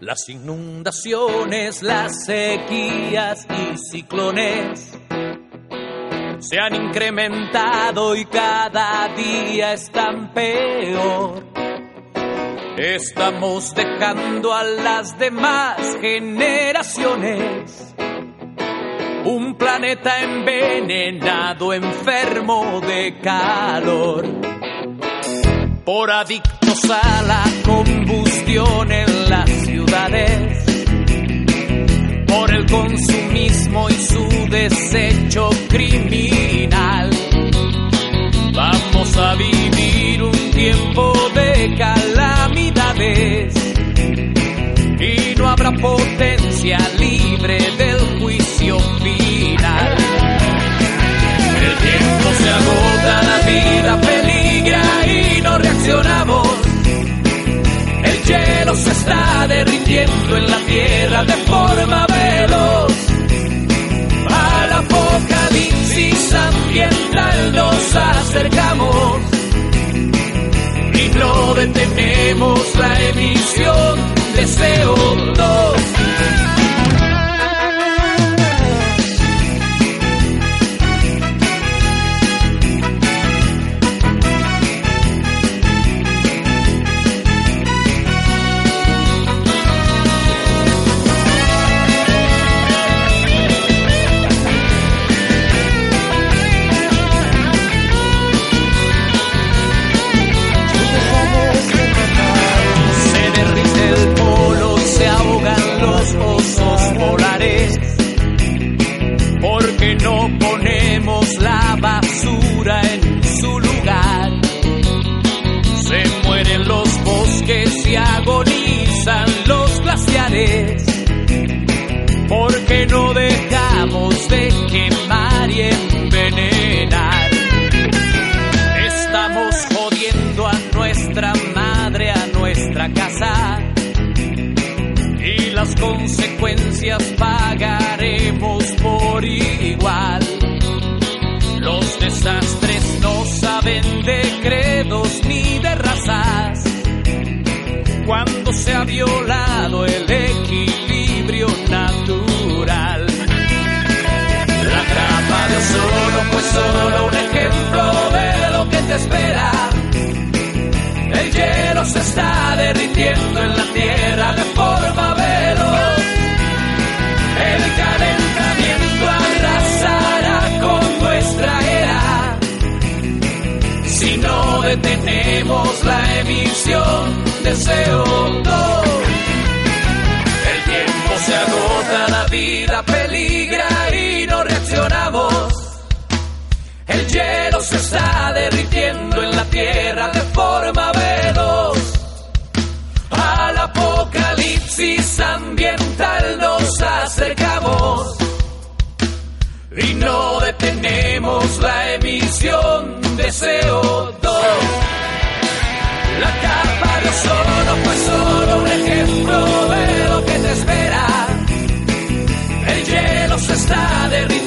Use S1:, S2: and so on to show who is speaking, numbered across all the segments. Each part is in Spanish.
S1: Las inundaciones, las sequías y ciclones se han incrementado y cada día están peor. Estamos dejando a las demás generaciones un planeta envenenado, enfermo de calor. Por adictos a la combustión en las ciudades por el consumismo y su desecho criminal. Vamos a vivir un tiempo de calamidades y no habrá potencia hielo se está derritiendo en la tierra de forma veloz. Al apocalipsis ambiental nos acercamos y no detenemos la emisión de CO2. Porque no dejamos de quemar y envenenar. Estamos jodiendo a nuestra madre, a nuestra casa. Y las consecuencias pagaremos por igual. Los desastres no saben de credos ni de razas. Cuando se ha violado el ozono fue solo un ejemplo de lo que te espera. El hielo se está derritiendo en la tierra de forma veloz. El calentamiento arrasará con nuestra era. Si no detenemos la emisión de CO2. El tiempo se agota, la vida peligra y no reaccionamos. El hielo se está derritiendo en la tierra de forma veloz. Al apocalipsis ambiental nos acercamos y no detenemos la emisión de CO2. La capa de ozono fue solo un ejemplo de lo que te espera. El hielo se está derritiendo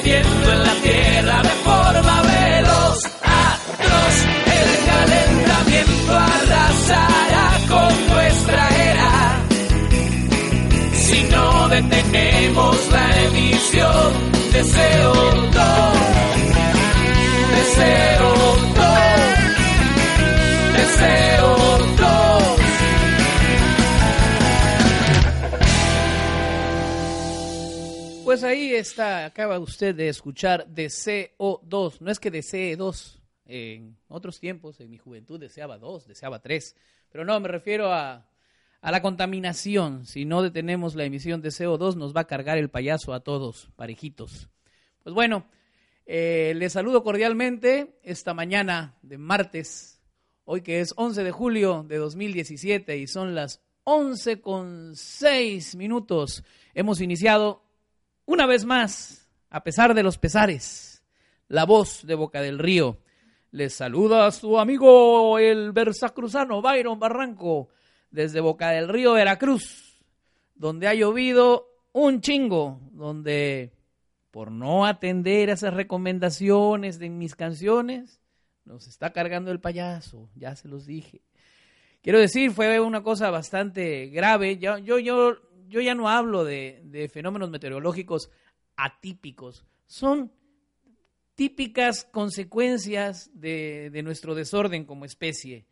S2: ahí está, acaba usted de escuchar Deseo 2. No es que desee dos. En otros tiempos, en mi juventud, deseaba dos, deseaba tres. Pero no, me refiero a, a la contaminación. Si no detenemos la emisión de CO2, nos va a cargar el payaso a todos, parejitos. Pues bueno, eh, les saludo cordialmente esta mañana de martes, hoy que es 11 de julio de 2017 y son las 11 con 6 minutos. Hemos iniciado una vez más, a pesar de los pesares, la voz de Boca del Río. Les saluda a su amigo el versacruzano Byron Barranco desde Boca del Río, Veracruz, donde ha llovido un chingo, donde por no atender a esas recomendaciones de mis canciones,
S1: Nos está cargando el payaso, ya se los dije. Quiero decir, fue una cosa bastante grave. Yo, yo, yo, yo ya no hablo de, fenómenos meteorológicos atípicos. Son típicas consecuencias de, de, nuestro desorden como especie.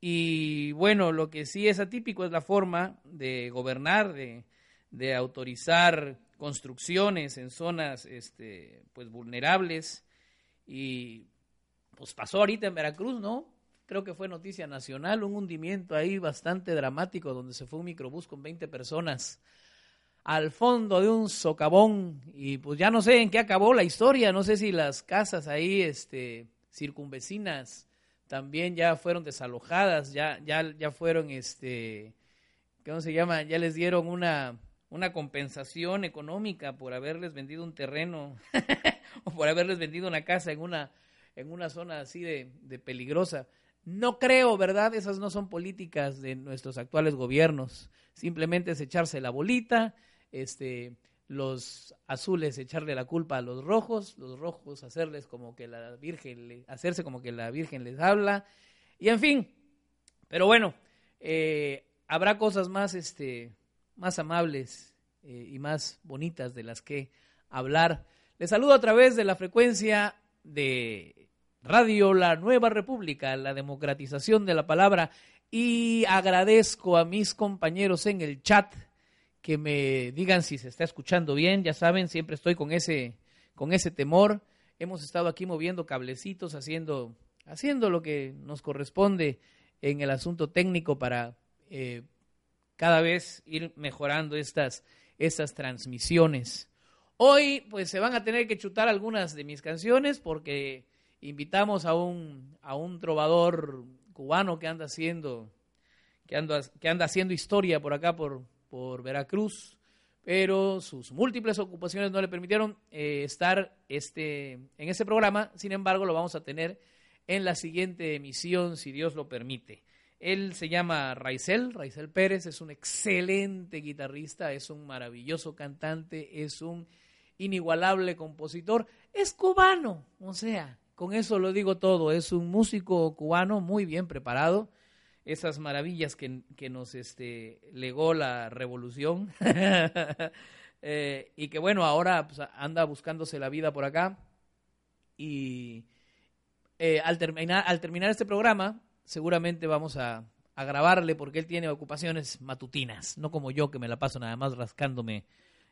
S1: Y bueno, lo que sí es atípico es la forma de gobernar, de, de autorizar construcciones en zonas este, pues vulnerables. Y pues pasó ahorita en Veracruz, ¿no? Creo que fue noticia nacional, un hundimiento ahí bastante dramático donde se fue un microbús con 20 personas al fondo de un socavón y pues ya no sé en qué acabó la historia, no sé si las casas ahí este circunvecinas también ya fueron desalojadas, ya ya ya fueron este ¿cómo se llama? Ya les dieron una una compensación económica por haberles vendido un terreno o por haberles vendido una casa en una en una zona así de, de peligrosa. No creo, ¿verdad? Esas no son políticas de nuestros actuales gobiernos. Simplemente es echarse la bolita, este, los azules echarle la culpa a los rojos, los rojos hacerles como que la Virgen, hacerse como que la Virgen les habla, y en fin. Pero bueno, eh, habrá cosas más, este, más amables eh, y más bonitas de las que hablar. Les saludo a través de la frecuencia de Radio La Nueva República, la democratización de la palabra, y agradezco a mis compañeros en el chat que me digan si se está escuchando bien. Ya saben, siempre estoy con ese, con ese temor. Hemos estado aquí moviendo cablecitos, haciendo, haciendo lo que nos corresponde en el asunto técnico para eh, cada vez ir mejorando estas, estas transmisiones. Hoy, pues se van a tener que chutar algunas de mis canciones porque invitamos a un, a un trovador cubano que anda haciendo, que anda, que anda haciendo historia por acá, por, por Veracruz, pero sus múltiples ocupaciones no le permitieron eh, estar este, en ese programa, sin embargo lo vamos a tener en la siguiente emisión, si Dios lo permite. Él se llama Raizel, Raizel Pérez, es un excelente guitarrista, es un maravilloso cantante, es un inigualable compositor, es cubano, o sea, con eso lo digo todo, es un músico cubano muy bien preparado, esas maravillas que, que nos este, legó la revolución. Eh, y que bueno, ahora pues, anda buscándose la vida por acá. Y eh, al, terminar, este programa seguramente vamos a, a, grabarle porque él tiene ocupaciones matutinas, no como yo que me la paso nada más rascándome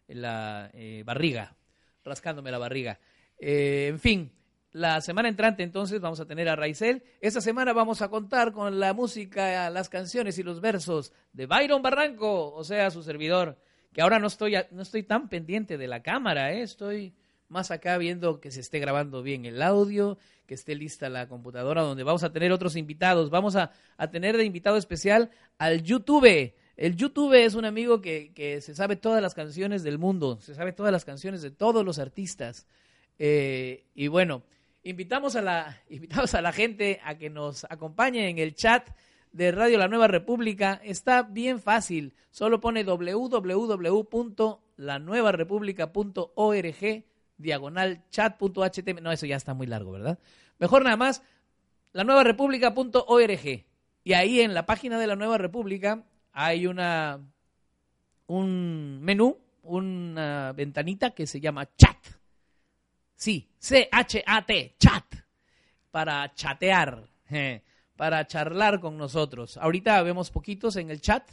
S1: la eh, barriga, rascándome la barriga. en fin, la semana entrante entonces vamos a tener a Raizel. Esta semana vamos a contar con la música, las canciones y los versos de Byron Barranco, o sea, su servidor, que ahora no estoy, no estoy tan pendiente de la cámara, ¿eh? estoy más acá viendo que se esté grabando bien el audio, que esté lista la computadora, donde vamos a tener otros invitados. Vamos a, a tener de invitado especial al YouTube. El YouTube es un amigo que, que, se sabe todas las canciones del mundo, se sabe todas las canciones de todos los artistas. Eh, y bueno, invitamos a la, invitamos a la gente a que nos acompañe en el chat de Radio La Nueva República. Está bien fácil. Solo pone www.lanuevarepublica.org diagonal chat.html. No, eso ya está muy largo, ¿verdad? Mejor nada más, lanuevarepublica.org. Y ahí en la página de la Nueva República hay una un menú, una ventanita que se llama chat. Sí, C-H-A-T, chat, para chatear, para charlar con nosotros. Ahorita vemos poquitos en el chat.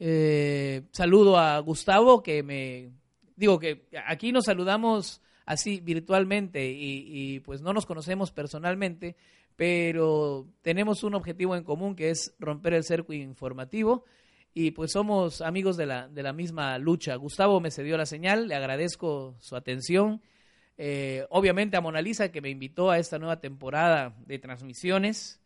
S1: Eh, saludo a Gustavo, que me... Digo que aquí nos saludamos así virtualmente y, y pues no nos conocemos personalmente, pero tenemos un objetivo en común que es romper el cerco informativo y pues somos amigos de la, de la misma lucha. Gustavo me cedió la señal, le agradezco su atención eh, obviamente a Mona Lisa que me invitó a esta nueva temporada de transmisiones.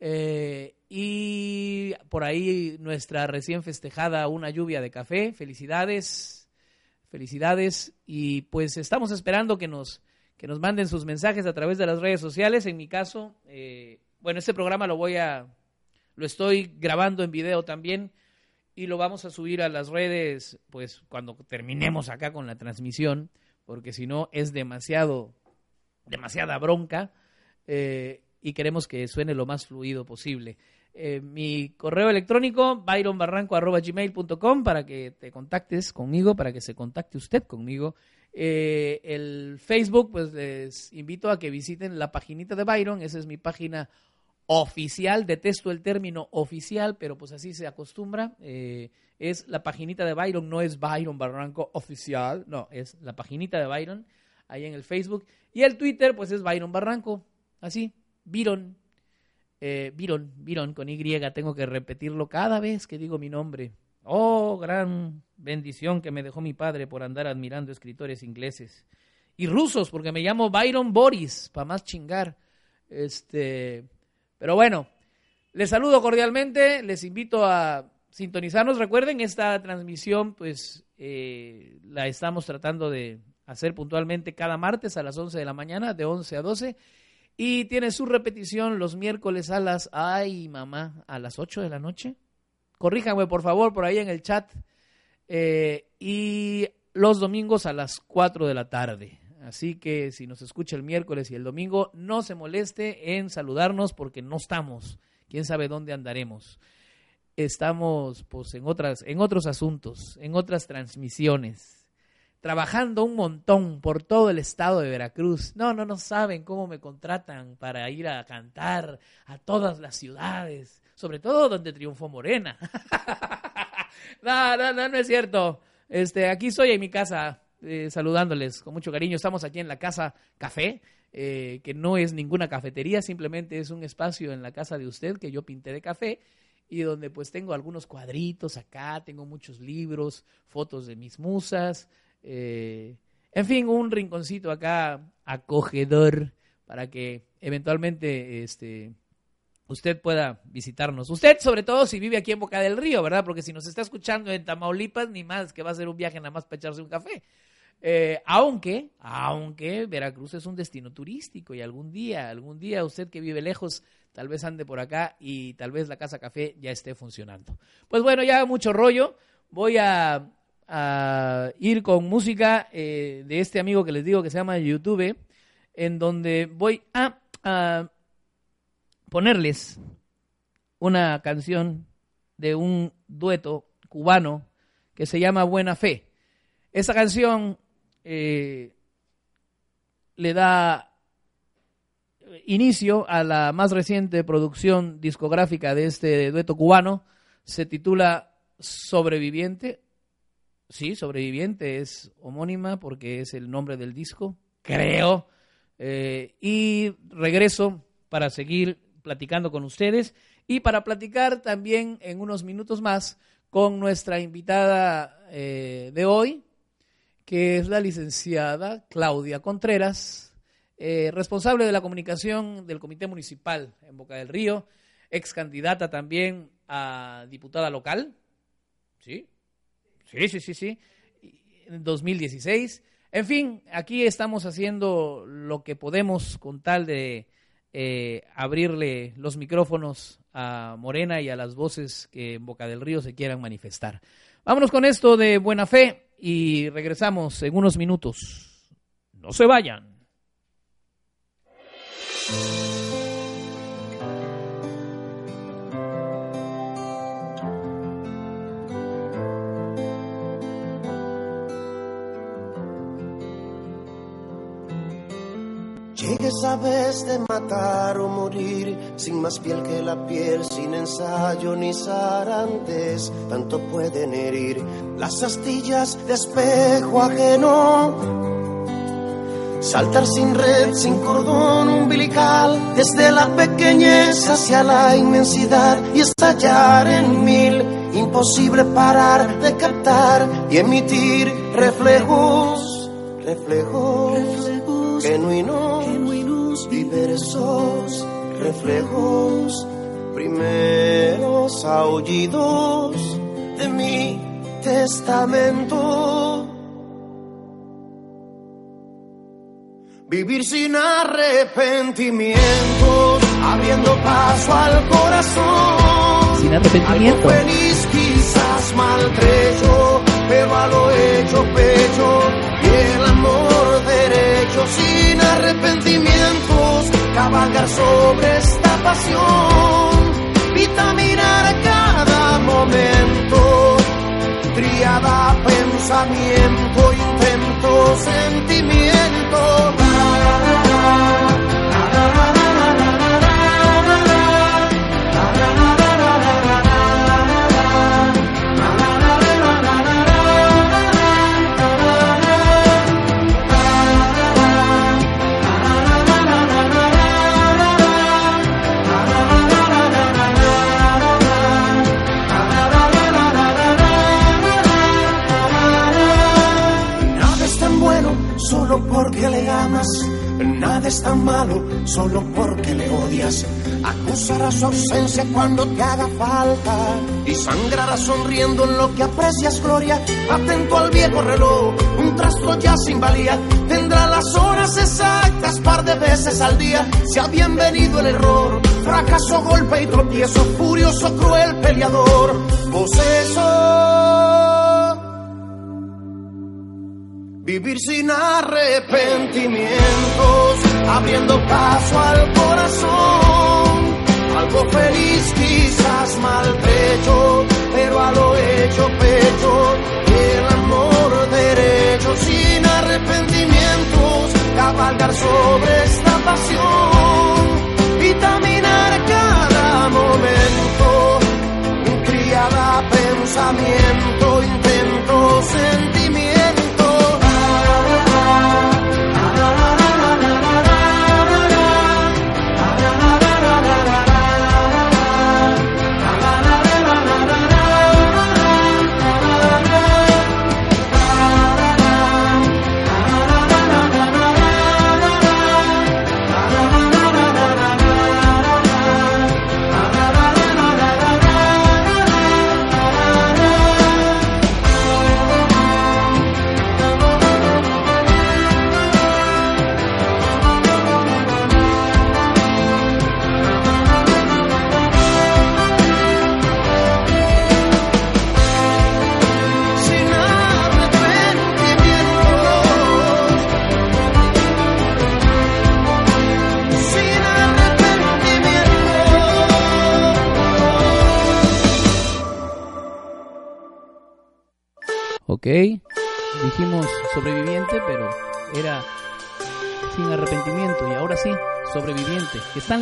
S1: Eh, y por ahí nuestra recién festejada Una lluvia de café. Felicidades, felicidades. Y pues estamos esperando que nos, que nos manden sus mensajes a través de las redes sociales. En mi caso, eh, bueno, este programa lo voy a, lo estoy grabando en video también y lo vamos a subir a las redes, pues cuando terminemos acá con la transmisión porque si no es demasiado, demasiada bronca. Eh, y queremos que suene lo más fluido posible. Eh, mi correo electrónico, byronbarranco.gmail.com para que te contactes conmigo, para que se contacte usted conmigo. Eh, el Facebook, pues les invito a que visiten la paginita de Byron, esa es mi página oficial, detesto el término oficial, pero pues así se acostumbra. Eh, es la paginita de Byron, no es Byron Barranco oficial, no, es la paginita de Byron ahí en el Facebook. Y el Twitter, pues es Byron Barranco, así, Byron, eh, Byron, Byron con Y, tengo que repetirlo cada vez que digo mi nombre. Oh, gran bendición que me dejó mi padre por andar admirando escritores ingleses. Y rusos, porque me llamo Byron Boris, para más chingar. Este, pero bueno, les saludo cordialmente, les invito a sintonizarnos. Recuerden, esta transmisión, pues, eh, la estamos tratando de hacer puntualmente cada martes a las 11 de la mañana, de 11 a 12. Y tiene su repetición los miércoles a las, ay mamá, a las 8 de la noche. Corríjanme por favor por ahí en el chat. Eh, y los domingos a las 4 de la tarde. Así que si nos escucha el miércoles y el domingo, no se moleste en saludarnos porque no estamos. Quién sabe dónde andaremos. Estamos pues en otras en otros asuntos, en otras transmisiones, trabajando un montón por todo el estado de Veracruz. No, no no saben cómo me contratan para ir a cantar a todas las ciudades, sobre todo donde triunfó Morena. no, no, no, no es cierto. Este, aquí estoy en mi casa eh, saludándoles con mucho cariño. Estamos aquí en la Casa Café, eh, que no es ninguna cafetería, simplemente es un espacio en la casa de usted que yo pinté de café y donde pues tengo algunos cuadritos acá, tengo muchos libros, fotos de mis musas, eh, en fin, un rinconcito acá acogedor para que eventualmente este, usted pueda visitarnos. Usted, sobre todo, si vive aquí en Boca del Río, ¿verdad? Porque si nos está escuchando en Tamaulipas, ni más que va a ser un viaje nada más para echarse un café. Eh, aunque, aunque Veracruz es un destino turístico y algún día, algún día usted que vive lejos, tal vez ande por acá y tal vez la Casa Café ya esté funcionando. Pues bueno, ya mucho rollo. Voy a, ir con música eh, de este amigo que les digo que se llama YouTube, en donde voy a, a ponerles una canción de un dueto cubano que se llama Buena Fe. Esa canción eh, le da inicio a la más reciente producción discográfica de este dueto cubano. Se titula Sobreviviente. Sí, Sobreviviente es homónima porque es el nombre del disco, creo. Eh, y regreso para seguir platicando con ustedes y para platicar también en unos minutos más con nuestra invitada eh, de hoy, que es la licenciada Claudia Contreras, eh, responsable de la comunicación del Comité Municipal en Boca del Río, ex candidata también a diputada local, ¿sí? Sí, sí, sí, sí, en 2016. En fin, aquí estamos haciendo lo que podemos con tal de eh, abrirle los micrófonos a Morena y a las voces que en Boca del Río se quieran manifestar. Vámonos con esto de buena fe y regresamos en unos minutos. No se vayan.
S3: Llegue sabes de matar o morir, sin más piel que la piel, sin ensayo ni zarantes, tanto pueden herir las astillas de espejo ajeno. Saltar sin red, sin cordón umbilical, desde la pequeñez hacia la inmensidad y estallar en mil. Imposible parar de captar y emitir reflejos, reflejos, reflejos genuinos diversos reflejos, primeros aullidos de mi testamento. Vivir sin arrepentimiento, abriendo paso al corazón.
S1: Sin arrepentimiento.
S3: feliz, quizás maltrecho, pero a lo hecho pecho y el pasión, vitaminar cada momento, triada pensamiento, intento, sentimiento. Tan malo solo porque le odias. Acusará su ausencia cuando te haga falta. Y sangrará sonriendo en lo que aprecias gloria. Atento al viejo reloj, un trastro ya sin valía. Tendrá las horas exactas par de veces al día. Sea bienvenido el error, fracaso, golpe y tropiezo. Furioso, cruel peleador, posesor. Vivir sin arrepentimientos, abriendo paso al corazón. Algo feliz, quizás maltrecho, pero a lo hecho pecho. El amor derecho, sin arrepentimientos, cabalgar sobre esta pasión, vitaminar cada momento. Criada pensamiento,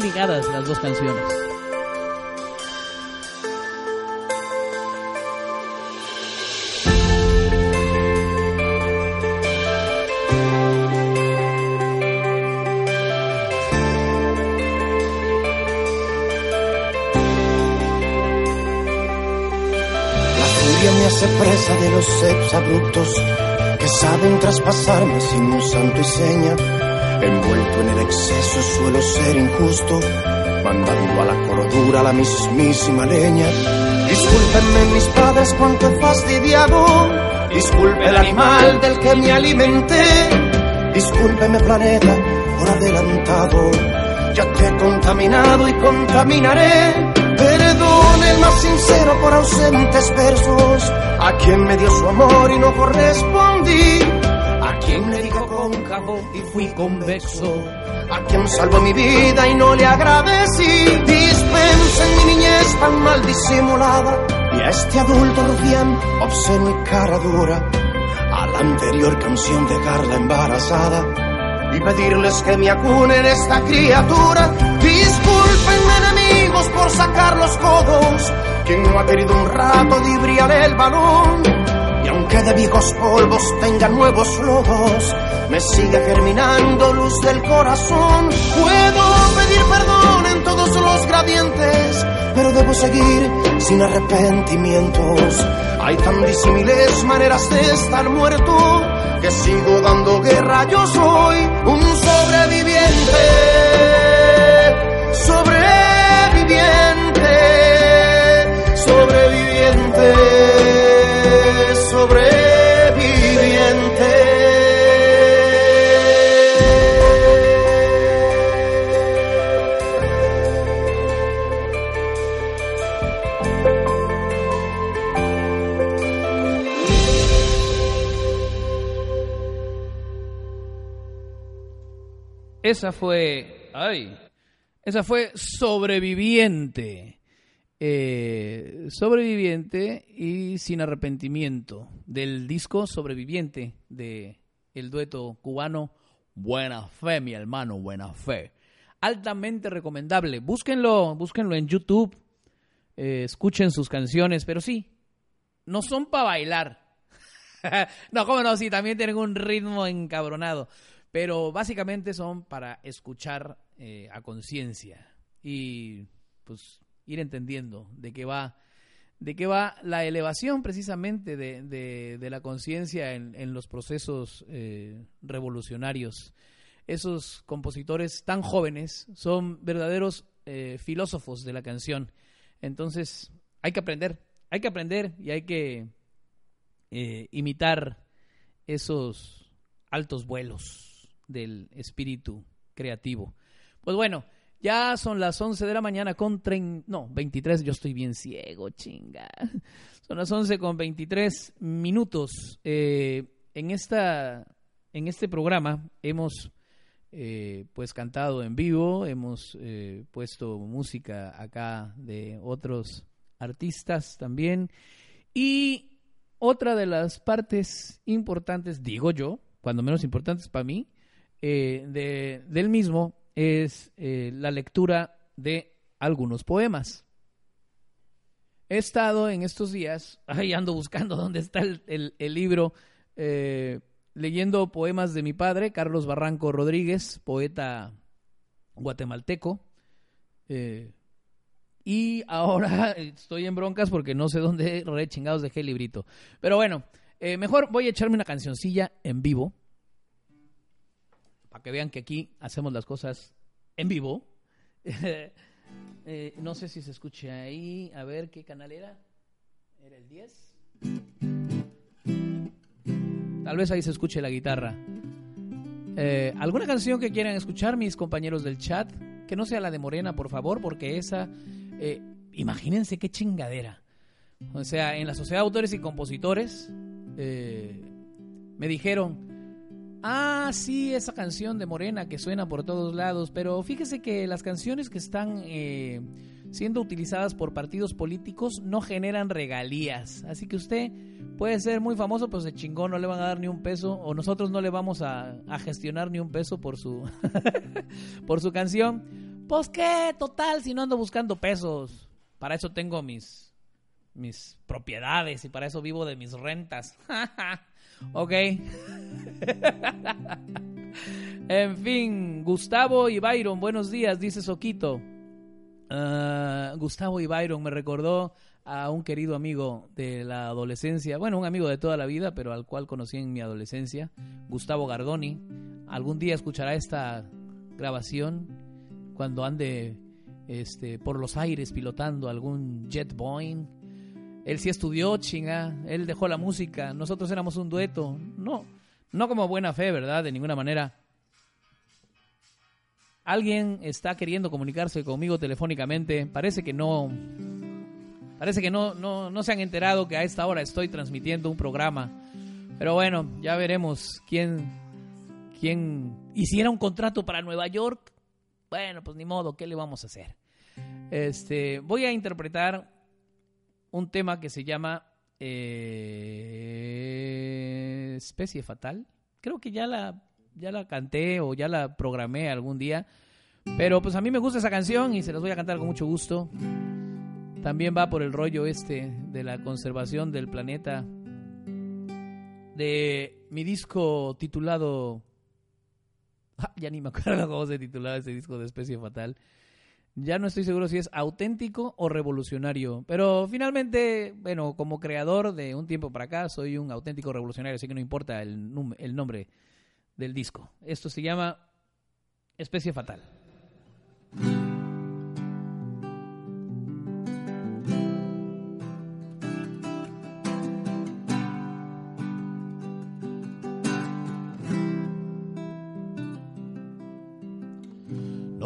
S2: ligadas las dos canciones.
S3: La furia me hace presa de los sex abruptos que saben traspasarme sin un santo y seña. Envuelto en el exceso suelo ser injusto, mandando a la cordura la mismísima leña. Discúlpenme mis padres cuanto he fastidiado, disculpe el animal del que me alimenté, discúlpeme planeta por adelantado, ya te he contaminado y contaminaré. Perdone el más sincero por ausentes versos, a quien me dio su amor y no correspondí, cóncavo y fui convexo, a quien salvó mi vida y no le agradecí. Dispensen mi niñez tan mal disimulada y a este adulto rufián, obsceno y cara dura, a la anterior canción dejarla embarazada y pedirles que me acunen esta criatura. Disculpenme enemigos por sacar los codos, quien no ha querido un rato de el balón. Y aunque de viejos polvos tenga nuevos lodos, me sigue germinando luz del corazón. Puedo pedir perdón en todos los gradientes, pero debo seguir sin arrepentimientos. Hay tan disímiles maneras de estar muerto que sigo dando guerra. Yo soy un sobreviviente, sobreviviente, sobreviviente.
S2: Esa fue, ay,
S1: Esa fue Sobreviviente. Eh, sobreviviente y sin arrepentimiento del disco Sobreviviente de el dueto cubano Buena Fe, mi hermano, Buena Fe. Altamente recomendable. Búsquenlo, búsquenlo en YouTube. Eh, escuchen sus canciones, pero sí, no son para bailar. no, cómo no, sí, también tienen un ritmo encabronado. Pero básicamente son para escuchar eh, a conciencia y pues ir entendiendo de qué va de qué va la elevación precisamente de, de, la conciencia en, en, los procesos eh, revolucionarios. Esos compositores tan jóvenes son verdaderos eh, filósofos de la canción. Entonces hay que aprender, hay que aprender y hay que imitar esos altos vuelos del espíritu creativo. Pues bueno, ya son las 11 de la mañana con 30, no, 23, yo estoy bien ciego, chinga. Son las 11 con 23 minutos. Eh, en, esta, en este programa hemos eh, pues cantado en vivo, hemos eh, puesto música acá de otros artistas también. Y otra de las partes importantes, digo yo, cuando menos importantes para mí, de, del mismo es eh, la lectura de algunos poemas. He estado en estos días, ahí ando buscando dónde está el, libro, eh, leyendo poemas de mi padre, Carlos Barranco Rodríguez, poeta guatemalteco. Eh, y ahora estoy en broncas porque no sé dónde re chingados dejé el librito. Pero bueno, mejor voy a echarme una cancioncilla en vivo para que vean que aquí hacemos las cosas en vivo. Eh, no sé si se escucha ahí. A ver, ¿qué canal era? ¿Era el 10? Tal vez ahí se escuche la guitarra. Eh, ¿Alguna canción que quieran escuchar, mis compañeros del chat? Que no sea la de Morena, por favor, porque esa... Eh, imagínense qué chingadera. O sea, en la Sociedad de Autores y Compositores me dijeron, Ah, sí, esa canción de Morena que suena por todos lados, pero fíjese que las canciones que están eh, siendo utilizadas por partidos políticos no generan regalías. Así que usted puede ser muy famoso, pero se chingó, no le van a dar ni un peso, o nosotros no le vamos a, gestionar ni un peso por su, por su canción. Pues qué, total, si no ando buscando pesos. Para eso tengo mis, mis propiedades y para eso vivo de mis rentas. Ok. en fin, Gustavo y Byron, buenos días, dice Soquito. Ah, Gustavo y Byron me recordó a un querido amigo de la adolescencia, bueno, un amigo de toda la vida, pero al cual conocí en mi adolescencia, Gustavo Gardoni. Algún día escuchará esta grabación cuando ande este, por los aires pilotando algún jet Boeing él sí estudió, chinga. Él dejó la música. Nosotros éramos un dueto. No, no como buena fe, ¿verdad? De ninguna manera. Alguien está queriendo comunicarse conmigo telefónicamente. Parece que no. Parece que no, no, no se han enterado que a esta hora estoy transmitiendo un programa. Pero bueno, ya veremos quién, quién hiciera un contrato para Nueva York. Bueno, pues ni modo, ¿qué le vamos a hacer? Este, voy a interpretar un tema que se llama eh, Especie Fatal. Creo que ya la, ya la canté o ya la programé algún día. Pero pues a mí me gusta esa canción y se las voy a cantar con mucho gusto. También va por el rollo este de la conservación del planeta. De mi disco titulado... ya ni me acuerdo cómo se titulaba ese disco de Especie Fatal. Ya no estoy seguro si es auténtico o revolucionario. Pero finalmente, bueno, como creador de un tiempo para acá, soy un auténtico revolucionario, así que no importa el, el nombre del disco. Esto se llama Especie Fatal.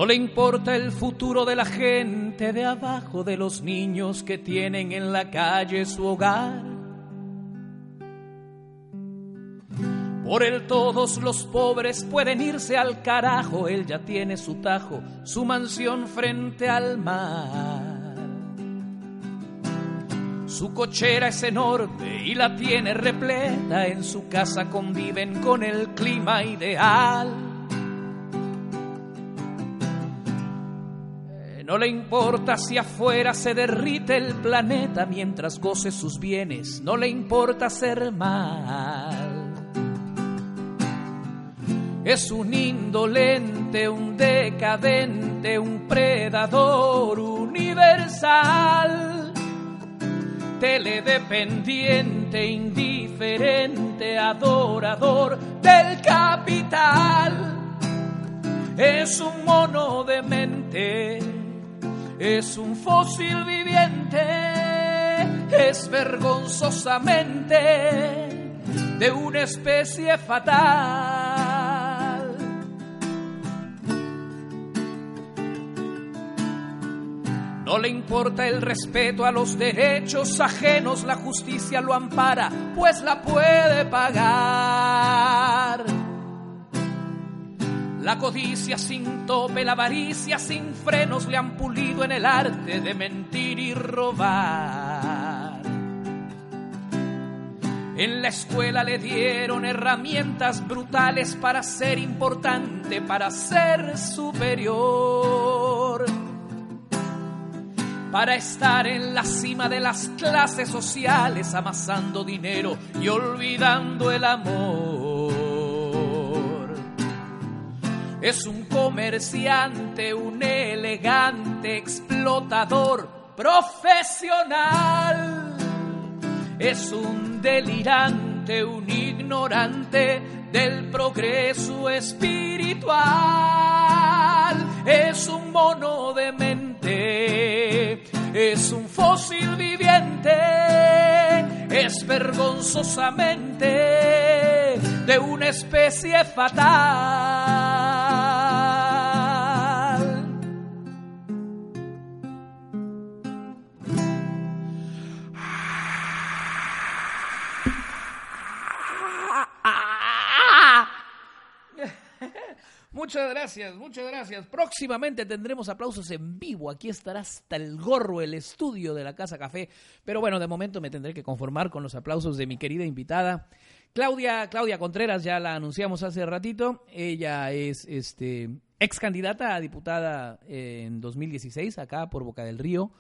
S1: No le importa el futuro de la gente de abajo, de los niños que tienen en la calle su hogar. Por él todos los pobres pueden irse al carajo, él ya tiene su tajo, su mansión frente al mar. Su cochera es enorme y la tiene repleta, en su casa conviven con el clima ideal. No le importa si afuera se derrite el planeta mientras goce sus bienes, no le importa ser mal. Es un indolente, un decadente, un predador universal. Teledependiente, indiferente, adorador del capital. Es un mono de mente, es un fósil viviente, es vergonzosamente de una especie fatal. No le importa el respeto a los derechos ajenos, la justicia lo ampara, pues la puede pagar. La codicia sin tope, la avaricia sin frenos le han pulido en el arte de mentir y robar. En la escuela le dieron herramientas brutales para ser importante, para ser superior para estar en la cima de las clases sociales, amasando dinero y olvidando el amor. Es un comerciante, un elegante explotador profesional. Es un delirante, un ignorante del progreso espiritual. Es un mono de mente, es un fósil viviente, es vergonzosamente de una especie fatal. Muchas gracias, muchas gracias. Próximamente tendremos aplausos en vivo. Aquí estará hasta el gorro el estudio de la Casa Café. Pero bueno, de momento me tendré que conformar con los aplausos de mi querida invitada. Claudia, Claudia Contreras, ya la anunciamos hace ratito. Ella es este, ex candidata a diputada en 2016 acá por Boca del Río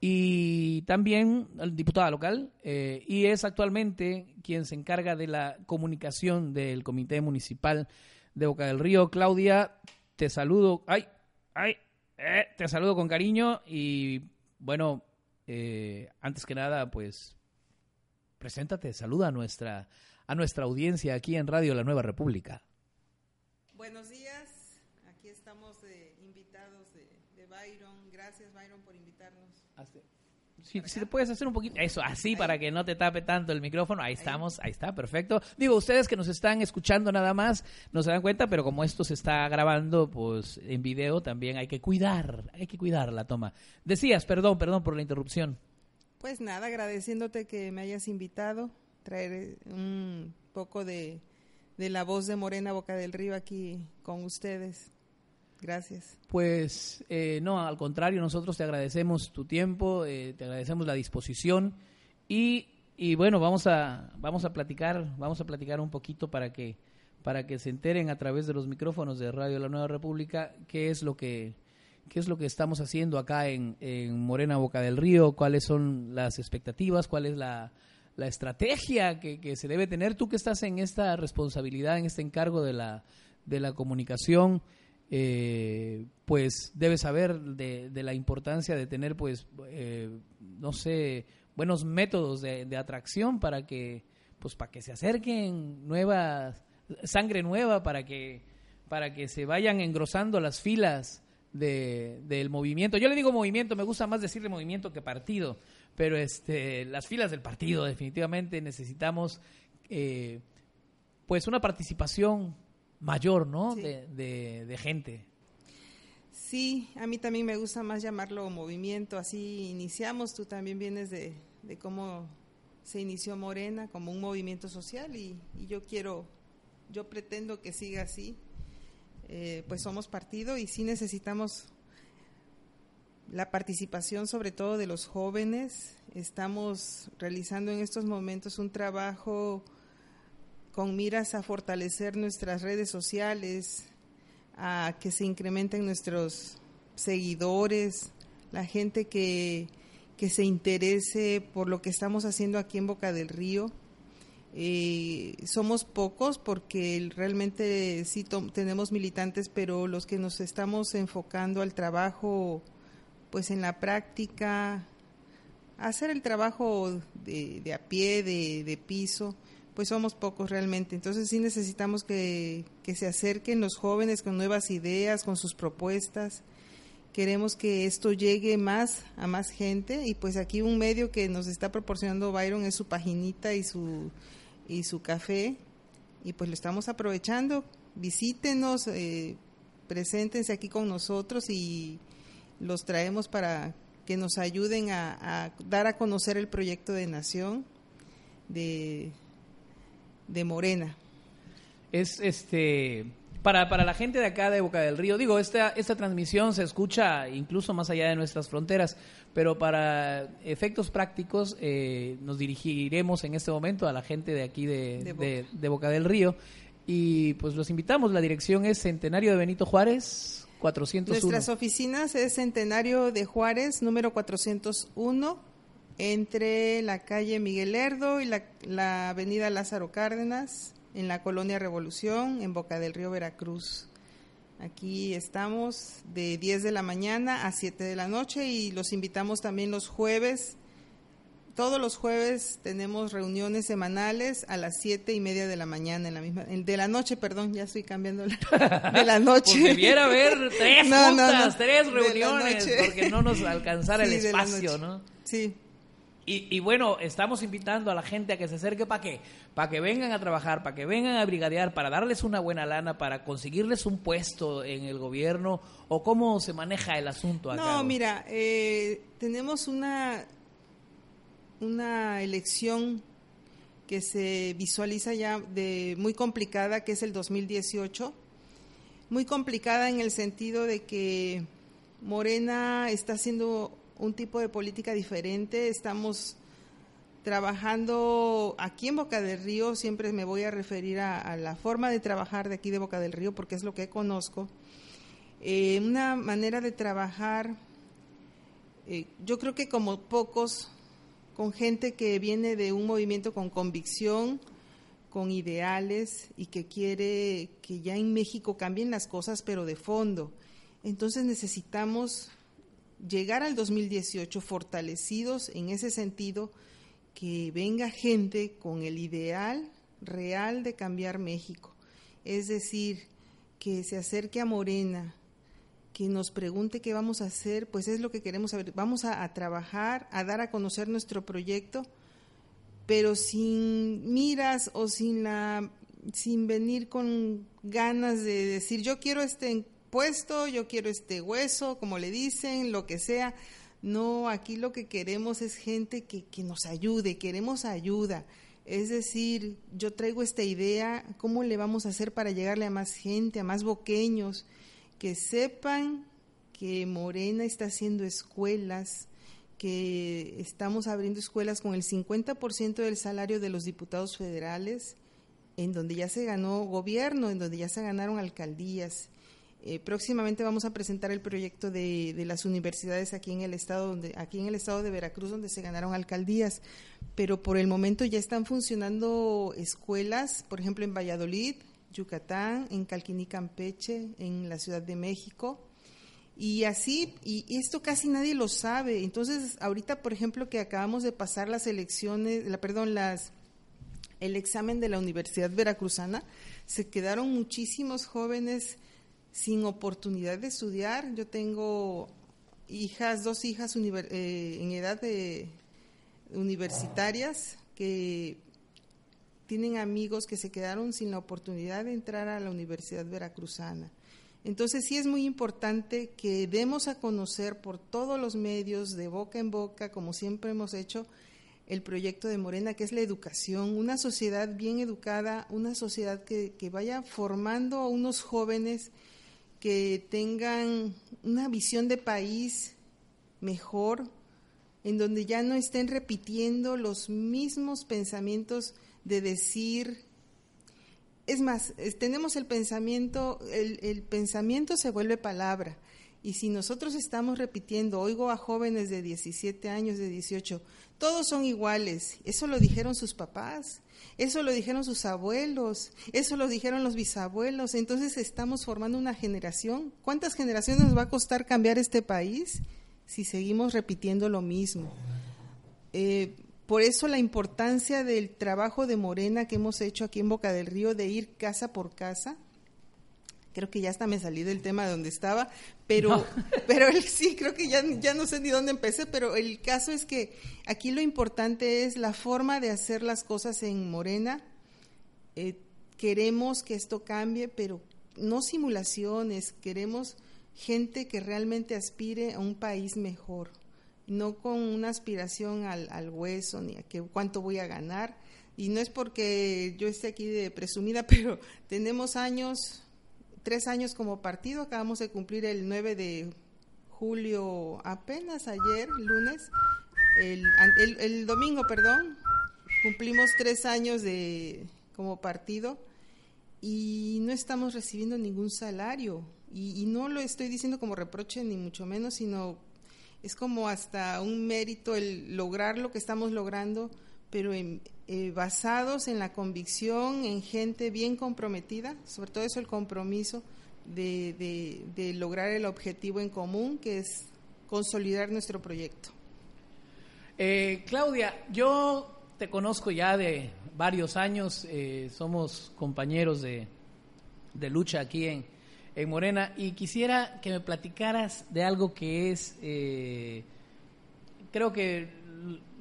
S1: y también diputada local eh, y es actualmente quien se encarga de la comunicación del Comité Municipal de Boca del Río. Claudia, te saludo. Ay, ay, eh, te saludo con cariño y bueno, eh, antes que nada, pues preséntate, saluda a nuestra a nuestra audiencia aquí en Radio La Nueva República.
S4: Buenos días, aquí estamos de invitados de, de Byron. Gracias Byron por invitarnos.
S2: Si, si, te puedes hacer un poquito, eso, así para que no te tape tanto el micrófono, ahí estamos, ahí está, perfecto. Digo, ustedes que nos están escuchando nada más, no se dan cuenta, pero como esto se está grabando, pues en video también hay que cuidar, hay que cuidar la toma. Decías, perdón, perdón por la interrupción.
S4: Pues nada, agradeciéndote que me hayas invitado, traer un poco de, de la voz de Morena Boca del Río aquí con ustedes. Gracias.
S2: Pues eh, no, al contrario, nosotros te agradecemos tu tiempo, eh, te agradecemos la disposición y, y, bueno, vamos a vamos a platicar, vamos a platicar un poquito para que para que se enteren a través de los micrófonos de Radio La Nueva República qué es lo que qué es lo que estamos haciendo acá en, en Morena Boca del Río, cuáles son las expectativas, cuál es la, la estrategia que, que se debe tener tú que estás en esta responsabilidad, en este encargo de la de la comunicación eh, pues debe saber de, de, la importancia de tener pues eh, no sé buenos métodos de, atracción para que pues para que se acerquen nuevas sangre nueva para que para que se vayan engrosando las filas de, del movimiento. Yo le digo movimiento me gusta más decirle movimiento que partido pero este las filas del partido definitivamente necesitamos eh, pues una participación mayor, ¿no?
S4: Sí.
S2: De, de, de, gente.
S4: Sí, a mí también me gusta más llamarlo movimiento, así iniciamos, tú también vienes de, de cómo se inició Morena como un movimiento social y, y, yo quiero yo pretendo que siga así. Eh, pues somos partido y sí necesitamos la participación sobre todo de los jóvenes. Estamos realizando en estos momentos un trabajo con miras a fortalecer nuestras redes sociales, a que se incrementen nuestros seguidores, la gente que, que se interese por lo que estamos haciendo aquí en Boca del Río. Eh, somos pocos porque realmente sí tenemos militantes, pero los que nos estamos enfocando al trabajo, pues en la práctica, hacer el trabajo de, de a pie, de, de, piso, pues somos pocos realmente. Entonces sí necesitamos que, que se acerquen los jóvenes con nuevas ideas, con sus propuestas. Queremos que esto llegue más a más gente y pues aquí un medio que nos está proporcionando Byron es su paginita y su y su café y pues lo estamos aprovechando. Visítenos, eh, preséntense aquí con nosotros y los traemos para que nos ayuden a, dar a conocer el proyecto de nación de, de Morena.
S1: Es este para, para la gente de acá de Boca del Río, digo, esta, esta transmisión se escucha incluso más allá de nuestras fronteras, pero para efectos prácticos eh, nos dirigiremos en este momento a la gente de aquí de, de, Boca. del Río y pues los invitamos, la dirección es Centenario de Benito Juárez, 401.
S4: Nuestras oficinas es Centenario de Juárez, número 401, entre la calle Miguel Lerdo y la, la avenida Lázaro Cárdenas en la colonia Revolución, en Boca del Río Veracruz. Aquí estamos de 10 de la mañana a 7 de la noche y los invitamos también los jueves. Todos los jueves tenemos reuniones semanales a las siete y media de la mañana, en la misma, de la noche, perdón, ya estoy cambiando de la noche. Pues
S1: debiera haber tres juntas, tres reuniones, porque no nos alcanzara el espacio, ¿no?
S4: Sí,
S1: y, bueno, estamos invitando a la gente a que se acerque para qué? Para que vengan a trabajar, para que vengan a brigadear, para darles una buena lana, para conseguirles un puesto en el gobierno o cómo se maneja el asunto acá.
S4: No, mira, eh, tenemos una, una elección que se visualiza ya de muy complicada, que es el 2018. Muy complicada en el sentido de que Morena está haciendo un tipo de política diferente. Estamos trabajando aquí en Boca del Río, siempre me voy a referir a, la forma de trabajar de aquí de Boca del Río porque es lo que conozco. Eh, una manera de trabajar, eh, yo creo que como pocos, con gente que viene de un movimiento con convicción, con ideales y que quiere que ya en México cambien las cosas, pero de fondo. Entonces necesitamos llegar al 2018 fortalecidos en ese sentido, que venga gente con el ideal real de cambiar México. Es decir, que se acerque a Morena, que nos pregunte qué vamos a hacer, pues es lo que queremos saber. Vamos a, trabajar, a dar a conocer nuestro proyecto, pero sin miras o sin la sin venir con ganas de decir yo quiero este yo quiero este hueso, como le dicen, lo que sea. No, aquí lo que queremos es gente que, que nos ayude, queremos ayuda. Es decir, yo traigo esta idea, ¿cómo le vamos a hacer para llegarle a más gente, a más boqueños, que sepan que Morena está haciendo escuelas, que estamos abriendo escuelas con el 50% del salario de los diputados federales, en donde ya se ganó gobierno, en donde ya se ganaron alcaldías, eh, próximamente vamos a presentar el proyecto de, las universidades aquí en el estado donde aquí en el estado de Veracruz donde se ganaron alcaldías, pero por el momento ya están funcionando escuelas, por ejemplo en Valladolid, Yucatán, en Calquiní, Campeche, en la Ciudad de México. Y así, y esto casi nadie lo sabe. Entonces, ahorita, por ejemplo, que acabamos de pasar las elecciones, la, perdón, las, el examen de la Universidad Veracruzana, se quedaron muchísimos jóvenes sin oportunidad de estudiar. Yo tengo hijas, dos hijas eh, en edad de universitarias que tienen amigos que se quedaron sin la oportunidad de entrar a la Universidad Veracruzana. Entonces sí es muy importante que demos a conocer por todos los medios, de boca en boca, como siempre hemos hecho, el proyecto de Morena, que es la educación, una sociedad bien educada, una sociedad que, que vaya formando a unos jóvenes que tengan una visión de país mejor, en donde ya no estén repitiendo los mismos pensamientos de decir, es más, tenemos el pensamiento, el, el, pensamiento se vuelve palabra. Y si nosotros estamos repitiendo, oigo a jóvenes de 17 años, de 18, todos son iguales, eso lo dijeron sus papás, eso lo dijeron sus abuelos, eso lo dijeron los bisabuelos, entonces estamos formando una generación. ¿Cuántas generaciones nos va a costar cambiar este país? si seguimos repitiendo lo mismo. Eh, por eso la importancia del trabajo de Morena que hemos hecho aquí en Boca del Río, de ir casa por casa. Creo que ya hasta me salí del tema de donde estaba, pero, pero sí, creo que ya, ya no sé ni dónde empecé, pero el caso es que aquí lo importante es la forma de hacer las cosas en Morena. Eh, queremos que esto cambie, pero no simulaciones, queremos gente que realmente aspire a un país mejor, no con una aspiración al, al hueso ni a que cuánto voy a ganar. Y no es porque yo esté aquí de presumida, pero tenemos años, tres años como partido, acabamos de cumplir el 9 de julio, apenas ayer, lunes, el, el, el domingo, perdón, cumplimos tres años de como partido y no estamos recibiendo ningún salario. Y, no lo estoy diciendo como reproche ni mucho menos, sino es como hasta un mérito el lograr lo que estamos logrando, pero eh, basados en la convicción, en gente bien comprometida, sobre todo eso el compromiso de, de, lograr el objetivo en común, que es consolidar nuestro proyecto.
S1: Eh, Claudia, yo te conozco ya de varios años, eh, somos compañeros de, de lucha aquí en, en Morena y quisiera que me platicaras de algo que es, creo que